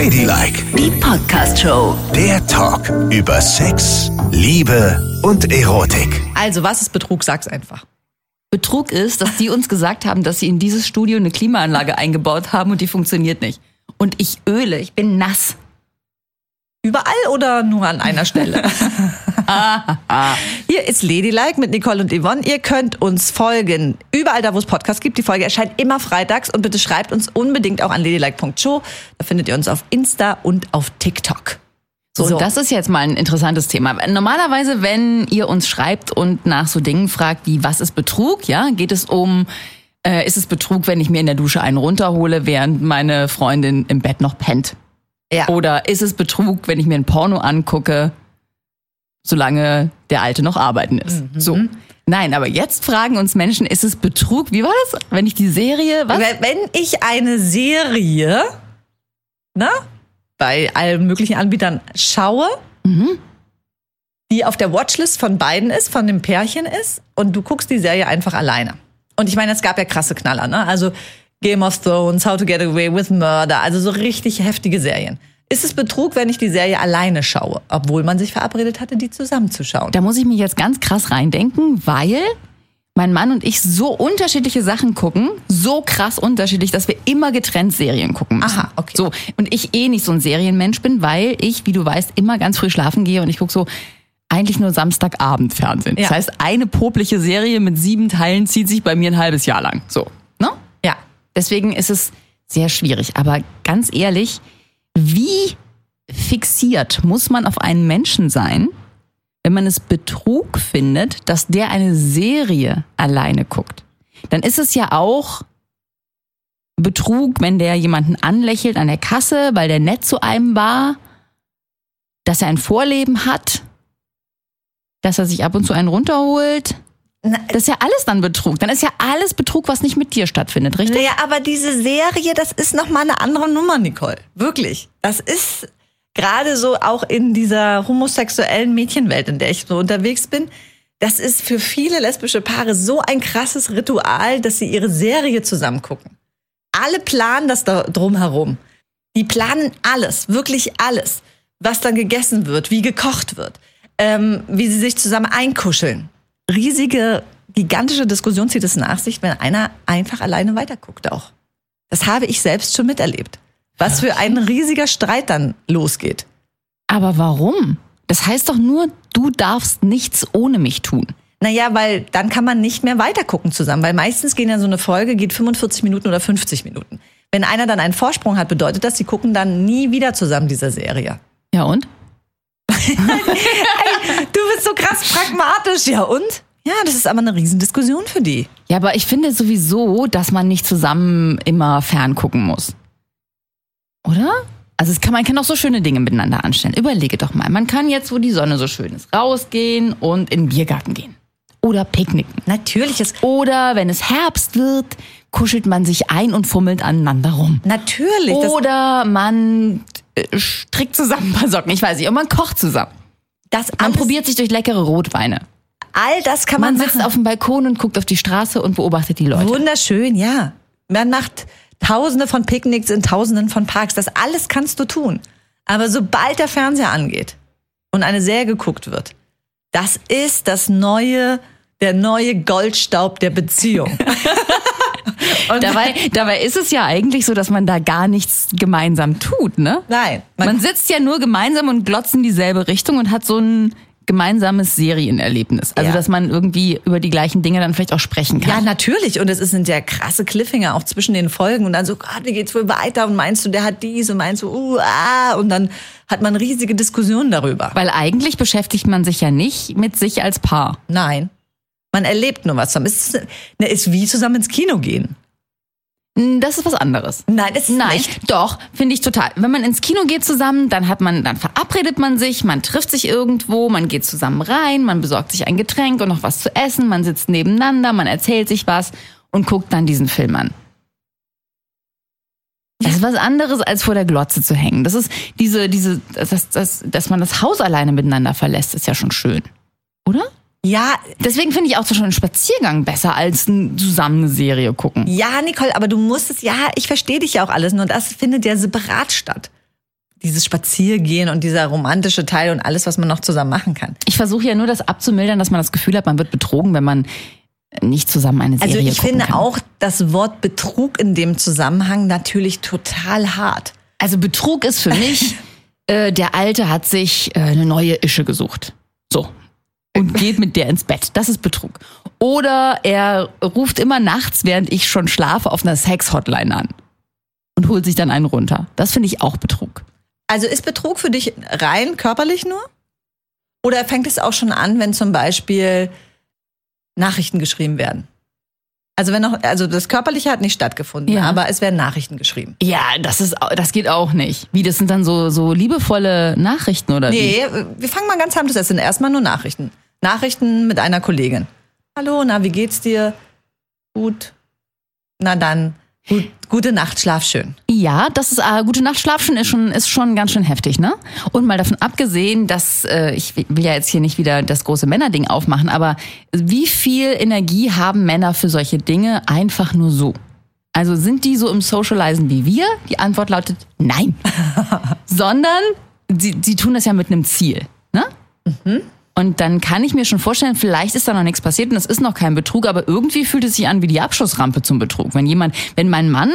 Ladylike, Die Podcast-Show. der Talk über Sex, Liebe und Erotik. Also, was ist Betrug? Sag's einfach. Betrug ist, dass die uns gesagt haben, dass sie in dieses Studio eine Klimaanlage eingebaut haben und die funktioniert nicht. Und ich öle, ich bin nass. Überall oder nur an einer Stelle? Hier ist Ladylike mit Nicole und Yvonne. Ihr könnt uns folgen. Überall da, wo es Podcasts gibt. Die Folge erscheint immer freitags. Und bitte schreibt uns unbedingt auch an ladylike.show. Da findet ihr uns auf Insta und auf TikTok. So, und das ist jetzt mal ein interessantes Thema. Normalerweise, wenn ihr uns schreibt und nach so Dingen fragt wie, was ist Betrug, ja, geht es um, äh, ist es Betrug, wenn ich mir in der Dusche einen runterhole, während meine Freundin im Bett noch pennt? Ja. Oder ist es Betrug, wenn ich mir ein Porno angucke, solange der Alte noch arbeiten ist? So. Nein, aber jetzt fragen uns Menschen, ist es Betrug? Wie war das? Wenn ich die Serie, was? Wenn ich eine Serie, ne, bei allen möglichen Anbietern schaue, die auf der Watchlist von beiden ist, von dem Pärchen ist, und du guckst die Serie einfach alleine. Und ich meine, es gab ja krasse Knaller, ne? Also Game of Thrones, How to Get Away with Murder, also so richtig heftige Serien. Ist es Betrug, wenn ich die Serie alleine schaue, obwohl man sich verabredet hatte, die zusammenzuschauen? Da muss ich mich jetzt ganz krass reindenken, weil mein Mann und ich so unterschiedliche Sachen gucken, so krass unterschiedlich, dass wir immer getrennt Serien gucken müssen. Aha, okay. So, und ich eh nicht so ein Serienmensch bin, weil ich, wie du weißt, immer ganz früh schlafen gehe und ich gucke so eigentlich nur Samstagabend Fernsehen. Ja. Das heißt, eine popliche Serie mit sieben Teilen zieht sich bei mir ein halbes Jahr lang. So, ne? Ja. Deswegen ist es sehr schwierig. Aber ganz ehrlich, wie fixiert muss man auf einen Menschen sein, wenn man es Betrug findet, dass der eine Serie alleine guckt? Dann ist es ja auch Betrug, wenn der jemanden anlächelt an der Kasse, weil der nett zu einem war, dass er ein Vorleben hat, dass er sich ab und zu einen runterholt. Das ist ja alles dann Betrug. Dann ist ja alles Betrug, was nicht mit dir stattfindet, richtig? Naja, aber diese Serie, das ist noch mal eine andere Nummer, Nicole. Wirklich. Das ist gerade so auch in dieser homosexuellen Mädchenwelt, in der ich so unterwegs bin. Das ist für viele lesbische Paare so ein krasses Ritual, dass sie ihre Serie zusammen gucken. Alle planen das da drumherum. Die planen alles, wirklich alles, was dann gegessen wird, wie gekocht wird, ähm, wie sie sich zusammen einkuscheln. Riesige, gigantische Diskussion zieht es nach sich, wenn einer einfach alleine weiterguckt auch. Das habe ich selbst schon miterlebt. Was für ein riesiger Streit dann losgeht. Aber warum? Das heißt doch nur, du darfst nichts ohne mich tun. Naja, weil dann kann man nicht mehr weitergucken zusammen, weil meistens gehen ja so eine Folge, geht 45 Minuten oder 50 Minuten. Wenn einer dann einen Vorsprung hat, bedeutet das, sie gucken dann nie wieder zusammen diese Serie. Ja und? Du bist so krass pragmatisch, ja und? Ja, das ist aber eine Riesendiskussion für die. Ja, aber ich finde sowieso, dass man nicht zusammen immer ferngucken muss. Oder? Also es kann, man kann auch so schöne Dinge miteinander anstellen. Überlege doch mal. Man kann jetzt, wo die Sonne so schön ist, rausgehen und in den Biergarten gehen. Oder picknicken. Natürlich ist Oder wenn es Herbst wird, kuschelt man sich ein und fummelt aneinander rum. natürlich Oder man strickt zusammen ein paar Socken. Ich weiß nicht. Und man kocht zusammen. das Man alles, probiert sich durch leckere Rotweine. all das kann man, Man sitzt machen. auf dem Balkon und guckt auf die Straße und beobachtet die Leute. Wunderschön, ja. Man macht Tausende von Picknicks in Tausenden von Parks. Das alles kannst du tun. Aber sobald der Fernseher angeht und eine Serie geguckt wird, das ist das neue, der neue Goldstaub der Beziehung. Dabei, dabei ist es ja eigentlich so, dass man da gar nichts gemeinsam tut, ne? nein, Man, sitzt ja nur gemeinsam und glotzt in dieselbe Richtung und hat so ein gemeinsames Serienerlebnis. Also, Ja. dass man irgendwie über die gleichen Dinge dann vielleicht auch sprechen Ja, kann. natürlich. Und es sind ja krasse Cliffhanger auch zwischen den Folgen. Und dann so, Gott, wie geht's wohl weiter? Und meinst du, der hat dies? Und meinst du, uh, ah. Und dann hat man riesige Diskussionen darüber. Weil eigentlich beschäftigt man sich ja nicht mit sich als Paar. Nein. Man erlebt nur was zusammen. Es ist, ne, ist wie zusammen ins Kino gehen. Hm, Das ist was anderes. Nein, das ist Nein, nicht. doch, finde ich total. Wenn man ins Kino geht zusammen, dann hat man, dann verabredet man sich, man trifft sich irgendwo, man geht zusammen rein, man besorgt sich ein Getränk und noch was zu essen, man sitzt nebeneinander, man erzählt sich was und guckt dann diesen Film an. Das ist was anderes, als vor der Glotze zu hängen. Das ist diese, diese, das, das, dass man das Haus alleine miteinander verlässt, ist ja schon schön. Oder? Ja, Deswegen finde ich auch so schon einen Spaziergang besser als ein, zusammen eine Serie gucken. ja, Nicole, aber du musst es, ja, ich verstehe dich ja auch alles, nur das findet ja separat statt. dieses Spaziergehen und dieser romantische Teil und alles, was man noch zusammen machen kann. Ich versuche ja nur das abzumildern, dass man das Gefühl hat, man wird betrogen, wenn man nicht zusammen eine Serie Also ich finde kann. auch das Wort Betrug in dem Zusammenhang natürlich total hart. Also Betrug ist für mich, äh, der Alte hat sich äh, eine neue Ische gesucht. So. Und geht mit der ins Bett. Das ist Betrug. Oder er ruft immer nachts, während ich schon schlafe, auf einer Sex-Hotline an. Und holt sich dann einen runter. Das finde ich auch Betrug. Also ist Betrug für dich rein körperlich nur? Oder fängt es auch schon an, wenn zum Beispiel Nachrichten geschrieben werden? Also wenn noch, also das Körperliche hat nicht stattgefunden, Ja. aber es werden Nachrichten geschrieben. Ja, das ist, das geht auch nicht. Wie, das sind dann so, so liebevolle Nachrichten oder wie? Nee, wir fangen mal ganz harmlos an. Es sind erstmal nur Nachrichten. Nachrichten mit einer Kollegin. Hallo, na, wie geht's dir? Gut. Na dann, gut, gute Nacht, schlaf schön. Ja, das ist äh, gute Nacht schlafen ist schon ist schon ganz schön heftig, ne? Und mal davon abgesehen, dass äh, ich will ja jetzt hier nicht wieder das große Männerding aufmachen, aber wie viel Energie haben Männer für solche Dinge einfach nur so? Also sind die so im Socializen wie wir? Die Antwort lautet nein. Sondern sie, sie tun das ja mit einem Ziel, ne? Und dann kann ich mir schon vorstellen, vielleicht ist da noch nichts passiert und es ist noch kein Betrug, aber irgendwie fühlt es sich an wie die Abschussrampe zum Betrug. Wenn jemand, wenn mein Mann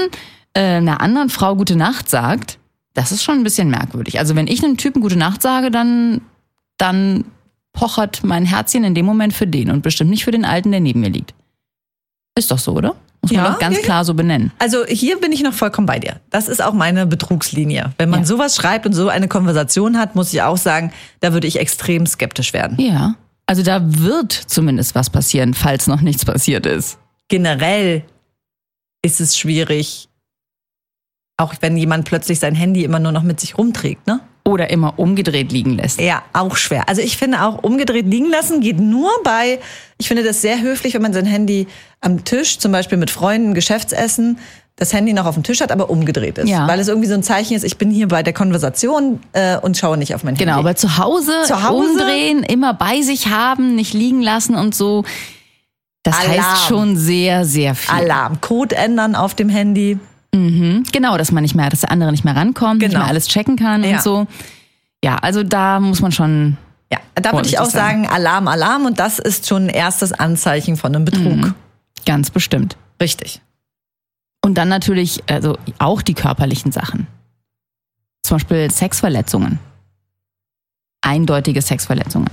äh, einer anderen Frau Gute Nacht sagt, das ist schon ein bisschen merkwürdig. Also wenn ich einem Typen Gute Nacht sage, dann, dann pochert mein Herzchen in dem Moment für den und bestimmt nicht für den Alten, der neben mir liegt. Ist doch so, oder? Muss man Ja, doch ganz ja. klar so benennen. Also hier bin ich noch vollkommen bei dir. Das ist auch meine Betrugslinie. Wenn man Ja. sowas schreibt und so eine Konversation hat, muss ich auch sagen, da würde ich extrem skeptisch werden. Ja. Also da wird zumindest was passieren, falls noch nichts passiert ist. Generell ist es schwierig, auch wenn jemand plötzlich sein Handy immer nur noch mit sich rumträgt, ne? Oder immer umgedreht liegen lässt. Ja, auch schwer. Also ich finde auch umgedreht liegen lassen geht nur bei, ich finde das sehr höflich, wenn man sein Handy am Tisch, zum Beispiel mit Freunden, Geschäftsessen, das Handy noch auf dem Tisch hat, aber umgedreht ist. Ja. Weil es irgendwie so ein Zeichen ist, ich bin hier bei der Konversation äh, und schaue nicht auf mein Genau, Handy. aber zu Hause, Zu Hause? umdrehen, immer bei sich haben, nicht liegen lassen und so. Das Alarm. heißt schon sehr, sehr viel. Alarm, Code ändern auf dem Handy. Genau, dass man nicht mehr, dass der andere nicht mehr rankommt, nicht Genau. mehr alles checken kann Ja. und so. Ja, also da muss man schon. Ja, da würde ich auch sagen, Alarm, Alarm und das ist schon ein erstes Anzeichen von einem Betrug. Mhm. Ganz bestimmt. Richtig. Und dann natürlich, also auch die körperlichen Sachen. Zum Beispiel Sexverletzungen. Eindeutige Sexverletzungen.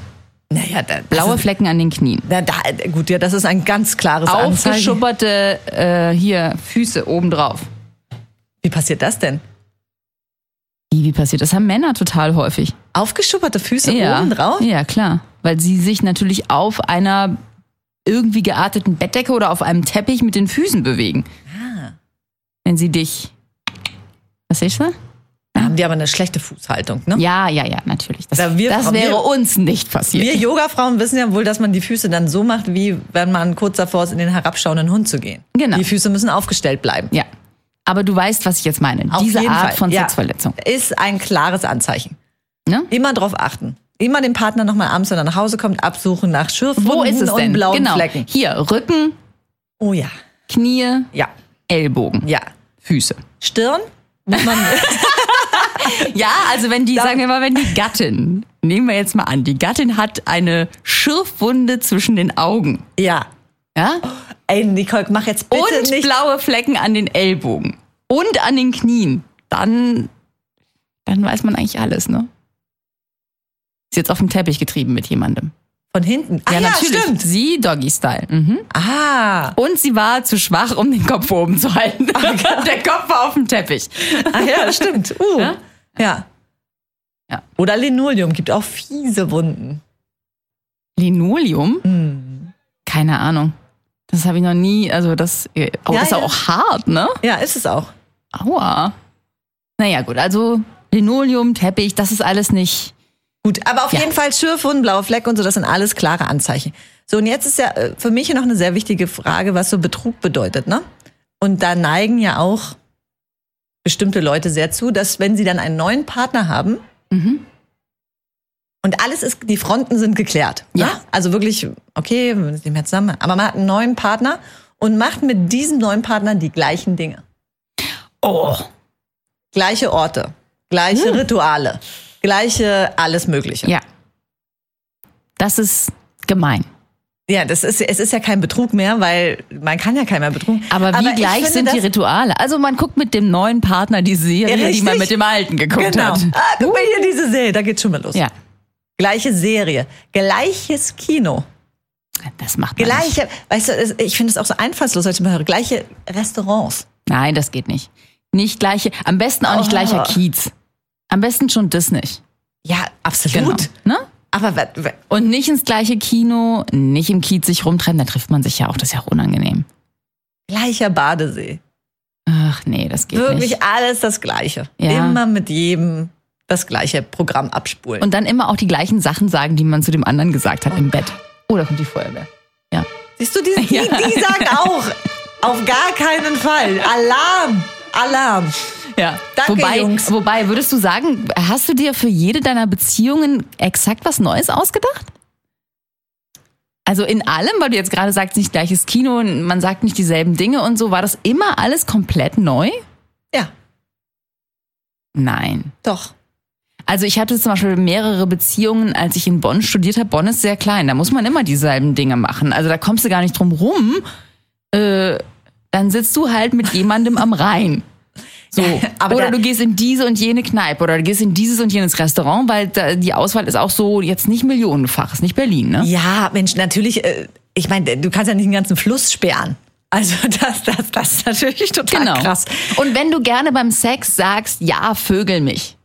Naja, da, Blaue ist, Flecken an den Knien. na, da, gut, ja, das ist ein ganz klares Anzeichen. Aufgeschubberte äh, hier Füße obendrauf. Wie passiert das denn? Wie, wie passiert? Das haben Männer total häufig. Aufgeschubberte Füße ja. oben drauf? Ja, klar. Weil sie sich natürlich auf einer irgendwie gearteten Bettdecke oder auf einem Teppich mit den Füßen bewegen. Ah. Wenn sie dich. Was siehst du? Da haben die aber eine schlechte Fußhaltung, ne? Ja, ja, ja, natürlich. Das, Da wir- das wir- wäre uns nicht passiert. Wir Yoga-Frauen wissen ja wohl, dass man die Füße dann so macht, wie wenn man kurz davor ist, in den herabschauenden Hund zu gehen. Genau. Die Füße müssen aufgestellt bleiben. ja. Aber du weißt, was ich jetzt meine. Auf Diese Art Fall. von Ja. Sexverletzung. Ist ein klares Anzeichen. Ne? Immer drauf achten. Immer den Partner nochmal abends, wenn er nach Hause kommt, absuchen nach Schürfwunden Wo ist es und blauen genau. Flecken. Hier, Rücken, Oh ja. Knie, Ja. Ellbogen, Ja. Füße. Stirn muss man. Ja, also wenn die, sagen wir mal, wenn die Gattin, nehmen wir jetzt mal an, die Gattin hat eine Schürfwunde zwischen den Augen. ja. Ja? Ey, Nicole, mach jetzt bitte und nicht. blaue Flecken an den Ellbogen und an den Knien, dann, dann weiß man eigentlich alles, ne? Ist jetzt auf dem Teppich getrieben mit jemandem. Von hinten. Ah, ja, natürlich. stimmt. Sie Doggy-Style. Mhm. Ah. Und sie war zu schwach, um den Kopf oben zu halten. Der Kopf war auf dem Teppich. Ah ja, stimmt. Uh. Ja? Ja. Ja. Oder Linoleum gibt auch fiese Wunden. Linoleum? Hm. Keine Ahnung. Das habe ich noch nie, also das, oh, Ja, das ist ja. auch hart, ne? Ja, ist es auch. Aua. Naja, gut, also Linoleum, Teppich, das ist alles nicht. Gut, aber auf Ja. jeden Fall Schürfwunden, blaue Fleck und so, das sind alles klare Anzeichen. So, und jetzt ist ja äh, für mich noch eine sehr wichtige Frage, was so Betrug bedeutet, ne? Und da neigen ja auch bestimmte Leute sehr zu, dass wenn sie dann einen neuen Partner haben Mhm. Und alles ist, die Fronten sind geklärt. Ja. Ne? Also wirklich, okay, wir sind nicht mehr zusammen, aber man hat einen neuen Partner und macht mit diesem neuen Partner die gleichen Dinge. Oh. Gleiche Orte, Gleiche Rituale. Gleiche alles Mögliche. Ja. Das ist gemein. Ja, das ist, es ist ja kein Betrug mehr, weil man kann ja keinen mehr betrügen. Aber wie ich gleich finde sind die Rituale? Also man guckt mit dem neuen Partner die Serie, Ja, die man mit dem alten geguckt Genau. hat. Ah, guck mal hier diese Serie, da geht's schon mal los. Ja, Gleiche Serie, gleiches Kino, das macht man nicht. gleiche, weißt du, ich finde es auch so einfallslos, als ich mal höre, gleiche Restaurants. Nein, das geht nicht. Nicht gleiche, am besten auch nicht Oh. gleicher Kiez. Am besten schon das nicht. Ja, absolut. Ne? Aber Und nicht ins gleiche Kino, nicht im Kiez sich rumtreiben, da trifft man sich ja auch, das ist ja auch unangenehm. gleicher Badesee. Ach nee, das geht Wirklich nicht. alles das Gleiche. Ja. Immer mit jedem das gleiche Programm abspulen. Und dann immer auch die gleichen Sachen sagen, die man zu dem anderen gesagt hat im Bett. Oh, da kommt die Feuerwehr. Ja. Siehst du, die, die, Ja. die sagt auch, auf gar keinen Fall. Alarm, Alarm. Ja. Danke, wobei, Jungs. wobei, würdest du sagen, hast du dir für jede deiner Beziehungen exakt was Neues ausgedacht? Also in allem, weil du jetzt gerade sagst, nicht gleiches Kino, und man sagt nicht dieselben Dinge und so, war das immer alles komplett neu? Ja, Nein. doch. Also ich hatte zum Beispiel mehrere Beziehungen, als ich in Bonn studiert habe. Bonn ist sehr klein, da muss man immer dieselben Dinge machen. Also da kommst du gar nicht drum rum. Äh, dann sitzt du halt mit jemandem am Rhein. So. aber oder du gehst in diese und jene Kneipe oder du gehst in dieses und jenes Restaurant, weil da, die Auswahl ist auch so jetzt nicht millionenfach, ist nicht Berlin, ne? Ja, Mensch, natürlich, äh, ich meine, du kannst ja nicht den ganzen Fluss sperren. Also das, das, das ist natürlich total Genau. krass. Und wenn du gerne beim Sex sagst, ja, vögel mich,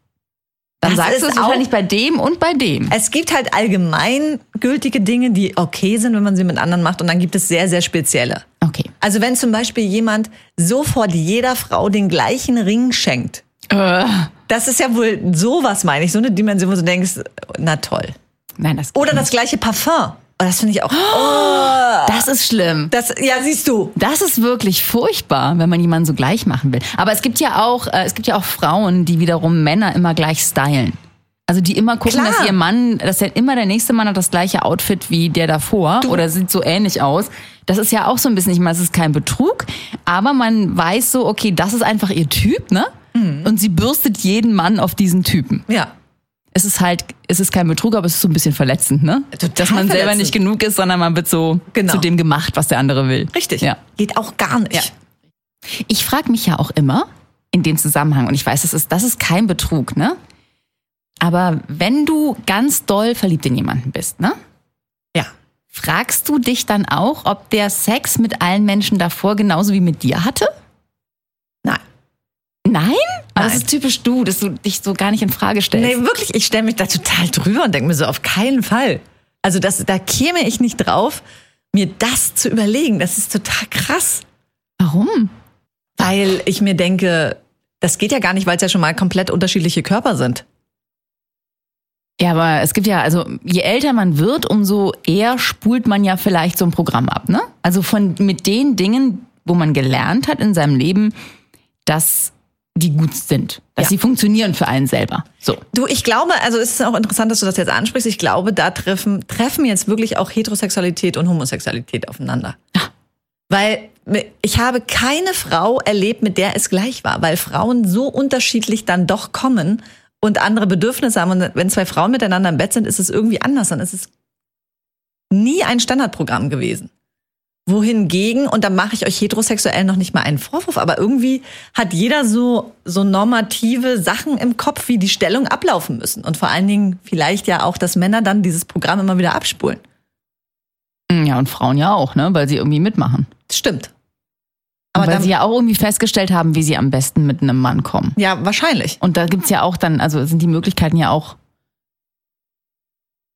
dann Das sagst du ist es wahrscheinlich bei dem und bei dem. Es gibt halt allgemein gültige Dinge, die okay sind, wenn man sie mit anderen macht. Und dann gibt es sehr, sehr spezielle. Okay. Also wenn zum Beispiel jemand sofort jeder Frau den gleichen Ring schenkt. Äh, Das ist ja wohl sowas, meine ich, so eine Dimension, wo du denkst, na toll. nein, das Oder das gleiche Parfum. Oh, das finde ich auch. Oh, das ist schlimm. das, ja, siehst du. Das ist wirklich furchtbar, wenn man jemanden so gleich machen will. Aber es gibt ja auch, äh, es gibt ja auch Frauen, die wiederum Männer immer gleich stylen. Also die immer gucken, Klar. dass ihr Mann, dass der immer der nächste Mann hat das gleiche Outfit wie der davor oder sieht so ähnlich aus. Das ist ja auch so ein bisschen, ich meine, es ist kein Betrug, aber man weiß so, okay, das ist einfach ihr Typ, ne? Mhm. Und sie bürstet jeden Mann auf diesen Typen. Ja. Es ist halt, es ist kein Betrug, aber es ist so ein bisschen verletzend, ne? Total Dass man selber verletzend. nicht genug ist, sondern man wird so Genau. zu dem gemacht, was der andere will. Richtig. Ja. Geht auch gar nicht. Ja. Ich frage mich ja auch immer in dem Zusammenhang, und ich weiß, das ist, das ist kein Betrug, ne? Aber wenn du ganz doll verliebt in jemanden bist, ne? Ja. Fragst du dich dann auch, ob der Sex mit allen Menschen davor genauso wie mit dir hatte? Nein. Nein? Aber das ist typisch du, dass du dich so gar nicht in Frage stellst. Nee, wirklich, ich stelle mich da total drüber und denke mir so, auf keinen Fall. Also das, da käme ich nicht drauf, mir das zu überlegen. Das ist total krass. Warum? Weil ich mir denke, das geht ja gar nicht, weil es ja schon mal komplett unterschiedliche Körper sind. Ja, aber es gibt ja, also je älter man wird, umso eher spult man ja vielleicht so ein Programm ab, ne? Also von mit den Dingen, wo man gelernt hat in seinem Leben, dass die gut sind, dass Ja. sie funktionieren für einen selber. So. Du, ich glaube, also es ist auch interessant, dass du das jetzt ansprichst. Ich glaube, da treffen, treffen jetzt wirklich auch Heterosexualität und Homosexualität aufeinander. Weil ich habe keine Frau erlebt, mit der es gleich war, weil Frauen so unterschiedlich dann doch kommen und andere Bedürfnisse haben. Und wenn zwei Frauen miteinander im Bett sind, ist es irgendwie anders. Dann ist es nie ein Standardprogramm gewesen. Wohingegen, und da mache ich euch heterosexuell noch nicht mal einen Vorwurf, aber irgendwie hat jeder so, so normative Sachen im Kopf, wie die Stellung ablaufen müssen. Und vor allen Dingen vielleicht ja auch, dass Männer dann dieses Programm immer wieder abspulen. Ja, und Frauen ja auch, ne? Weil sie irgendwie mitmachen. Stimmt. Aber Aber weil dann, sie ja auch irgendwie festgestellt haben, wie sie am besten mit einem Mann kommen. ja, wahrscheinlich. Und da gibt's ja auch dann, also sind die Möglichkeiten ja auch,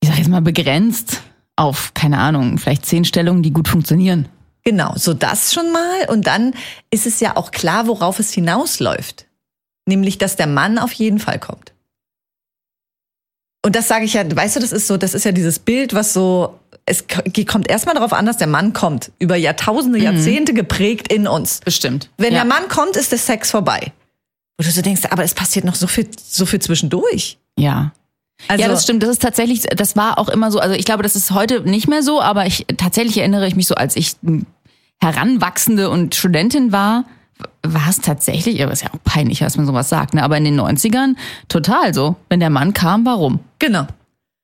ich sag jetzt mal, begrenzt auf, keine Ahnung, vielleicht zehn Stellungen, die gut funktionieren. Genau, so das schon mal. Und dann ist es ja auch klar, worauf es hinausläuft. Nämlich, dass der Mann auf jeden Fall kommt. Und das sage ich ja, weißt du, das ist so, das ist ja dieses Bild, was so, es kommt erstmal darauf an, dass der Mann kommt. Über Jahrtausende, Jahrzehnte geprägt in uns. Bestimmt. Wenn ja. der Mann kommt, ist der Sex vorbei. Wo du so denkst, aber es passiert noch so viel, so viel zwischendurch. Ja. Also, ja, das stimmt. Das ist tatsächlich, das war auch immer so. Also ich glaube, das ist heute nicht mehr so, aber ich tatsächlich erinnere ich mich so, als ich heranwachsende und Studentin war, war es tatsächlich, aber ist ja auch peinlich, dass man sowas sagt, ne? aber in den 90ern total so. Wenn der Mann kam, warum? Genau.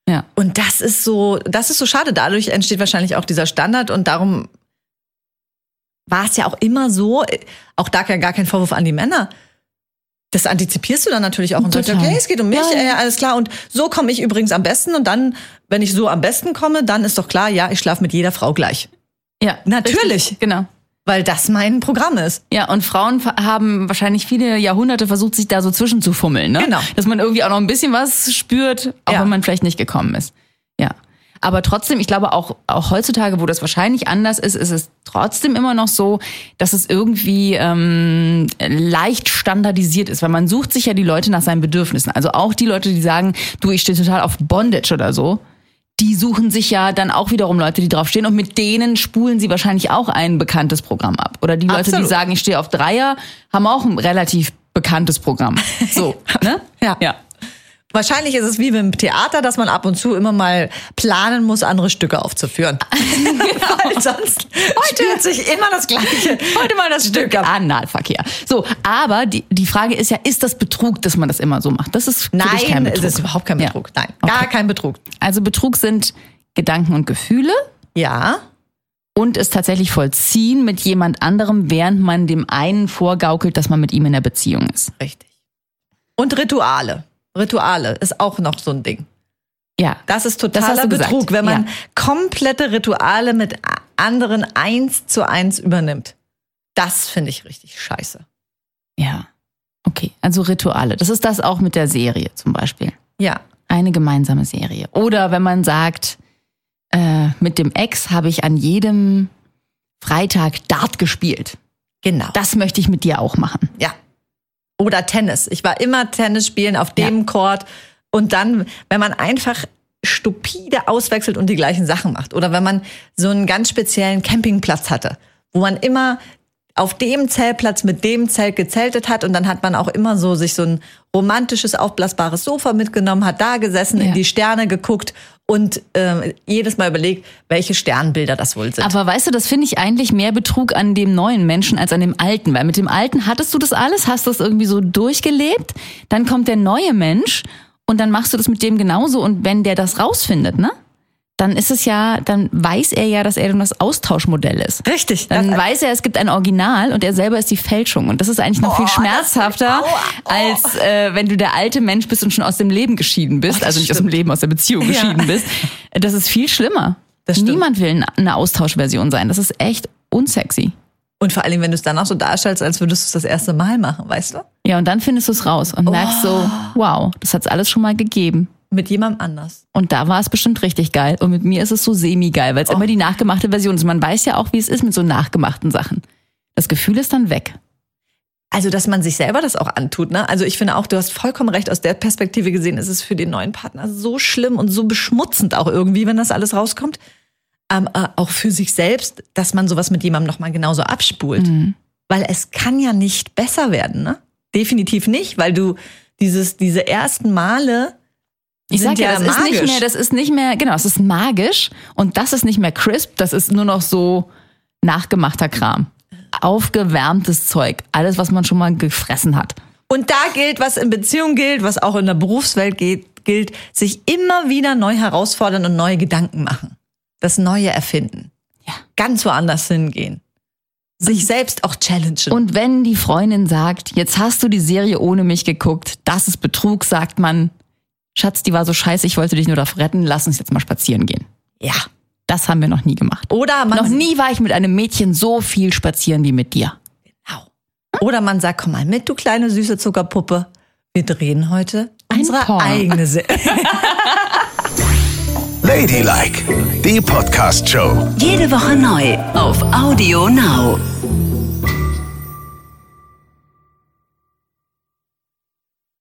Ja. Und das ist so, das ist so schade. Dadurch entsteht wahrscheinlich auch dieser Standard und darum war es ja auch immer so, auch da gar kein Vorwurf an die Männer. Das antizipierst du dann natürlich auch und sagst, Total. okay, es geht um mich, Ja, ja. äh, alles klar. Und so komme ich übrigens am besten. Und dann, wenn ich so am besten komme, dann ist doch klar, ja, ich schlafe mit jeder Frau gleich. Ja, Natürlich. Richtig, genau. Weil das mein Programm ist. Ja, und Frauen haben wahrscheinlich viele Jahrhunderte versucht, sich da so zwischenzufummeln, ne? Genau. Dass man irgendwie auch noch ein bisschen was spürt, auch Ja. wenn man vielleicht nicht gekommen ist. Ja. Aber trotzdem, ich glaube auch, auch heutzutage, wo das wahrscheinlich anders ist, ist es trotzdem immer noch so, dass es irgendwie ähm, leicht standardisiert ist, weil man sucht sich ja die Leute nach seinen Bedürfnissen. Also auch die Leute, die sagen, du, ich stehe total auf Bondage oder so, die suchen sich ja dann auch wiederum Leute, die drauf stehen und mit denen spulen sie wahrscheinlich auch ein bekanntes Programm ab. Oder die Leute, die Absolut. sagen, ich stehe auf Dreier, haben auch ein relativ bekanntes Programm. So, ne? Ja. Ja. Wahrscheinlich ist es wie beim Theater, dass man ab und zu immer mal planen muss, andere Stücke aufzuführen. Weil sonst spielt sich immer das Gleiche. Heute mal das Stück Analverkehr. So, aber die, die Frage ist ja, ist das Betrug, dass man das immer so macht? Das ist dich kein Nein, Betrug. es ist überhaupt kein Ja. Betrug. Nein, gar Okay. kein Betrug. Also Betrug sind Gedanken und Gefühle Ja, und es tatsächlich vollziehen mit jemand anderem, während man dem einen vorgaukelt, dass man mit ihm in der Beziehung ist. richtig. Und Rituale. Rituale ist auch noch so ein Ding. Ja. Das ist Das totaler gesagt. Betrug, wenn man Ja. komplette Rituale mit anderen eins zu eins übernimmt. Das finde ich richtig scheiße. Ja. Okay, also Rituale. Das ist das auch mit der Serie zum Beispiel. Ja, Eine gemeinsame Serie. Oder wenn man sagt, äh, mit dem Ex habe ich an jedem Freitag Dart gespielt. genau. Das möchte ich mit dir auch machen. Ja. Oder Tennis. Ich war immer Tennis spielen auf dem Court. Und dann, wenn man einfach stupide auswechselt und die gleichen Sachen macht. Oder wenn man so einen ganz speziellen Campingplatz hatte, wo man immer auf dem Zeltplatz mit dem Zelt gezeltet hat und dann hat man auch immer so sich so ein romantisches aufblasbares Sofa mitgenommen, hat da gesessen, Ja. in die Sterne geguckt und äh, jedes Mal überlegt, welche Sternbilder das wohl sind. Aber weißt du, das finde ich eigentlich mehr Betrug an dem neuen Menschen als an dem alten. Weil mit dem alten hattest du das alles, hast das irgendwie so durchgelebt. Dann kommt der neue Mensch und dann machst du das mit dem genauso. Und wenn der das rausfindet, ne? Dann ist es ja, dann weiß er ja, dass er dann das Austauschmodell ist. Richtig. Dann weiß er, es gibt ein Original und er selber ist die Fälschung. Und das ist eigentlich noch viel das- schmerzhafter, aua, oh. als äh, wenn du der alte Mensch bist und schon aus dem Leben geschieden bist. Also nicht aus dem stimmt. Leben, aus der Beziehung Ja. geschieden bist. Das ist viel schlimmer. Stimmt. Niemand will eine Austauschversion sein. Das ist echt unsexy. Und vor allem, wenn du es dann auch so darstellst, als würdest du es das erste Mal machen, weißt du? Ja, und dann findest du es raus und merkst so, wow, das hat's alles schon mal gegeben. Mit jemandem anders. Und da war es bestimmt richtig geil. Und mit mir ist es so semi-geil, weil es immer die nachgemachte Version ist. Man weiß ja auch, wie es ist mit so nachgemachten Sachen. Das Gefühl ist dann weg. Also, dass man sich selber das auch antut, ne? Also, ich finde auch, du hast vollkommen recht, aus der Perspektive gesehen, ist es für den neuen Partner so schlimm und so beschmutzend auch irgendwie, wenn das alles rauskommt. Ähm, äh, auch für sich selbst, dass man sowas mit jemandem nochmal genauso abspult. Weil es kann ja nicht besser werden, ne? Definitiv nicht, weil du dieses, diese ersten Male Ich sag ja, das ist nicht magisch. mehr, das ist nicht mehr, genau, es ist magisch und das ist nicht mehr crisp, das ist nur noch so nachgemachter Kram. Aufgewärmtes Zeug. Alles, was man schon mal gefressen hat. Und da gilt, was in Beziehung gilt, was auch in der Berufswelt geht, gilt, sich immer wieder neu herausfordern und neue Gedanken machen. Das Neue erfinden. Ja. Ganz woanders hingehen. Sich selbst auch challengen. Und wenn die Freundin sagt, jetzt hast du die Serie ohne mich geguckt, das ist Betrug, sagt man, Schatz, die war so scheiße, ich wollte dich nur davor retten, lass uns jetzt mal spazieren gehen. ja. Das haben wir noch nie gemacht. Oder man, Noch nie war ich mit einem Mädchen so viel spazieren wie mit dir. Au. Oder man sagt, komm mal mit, du kleine süße Zuckerpuppe. Wir drehen heute Ein unsere Porno. eigene Serie. Ladylike, die Podcast-Show. Jede Woche neu auf Audio Now.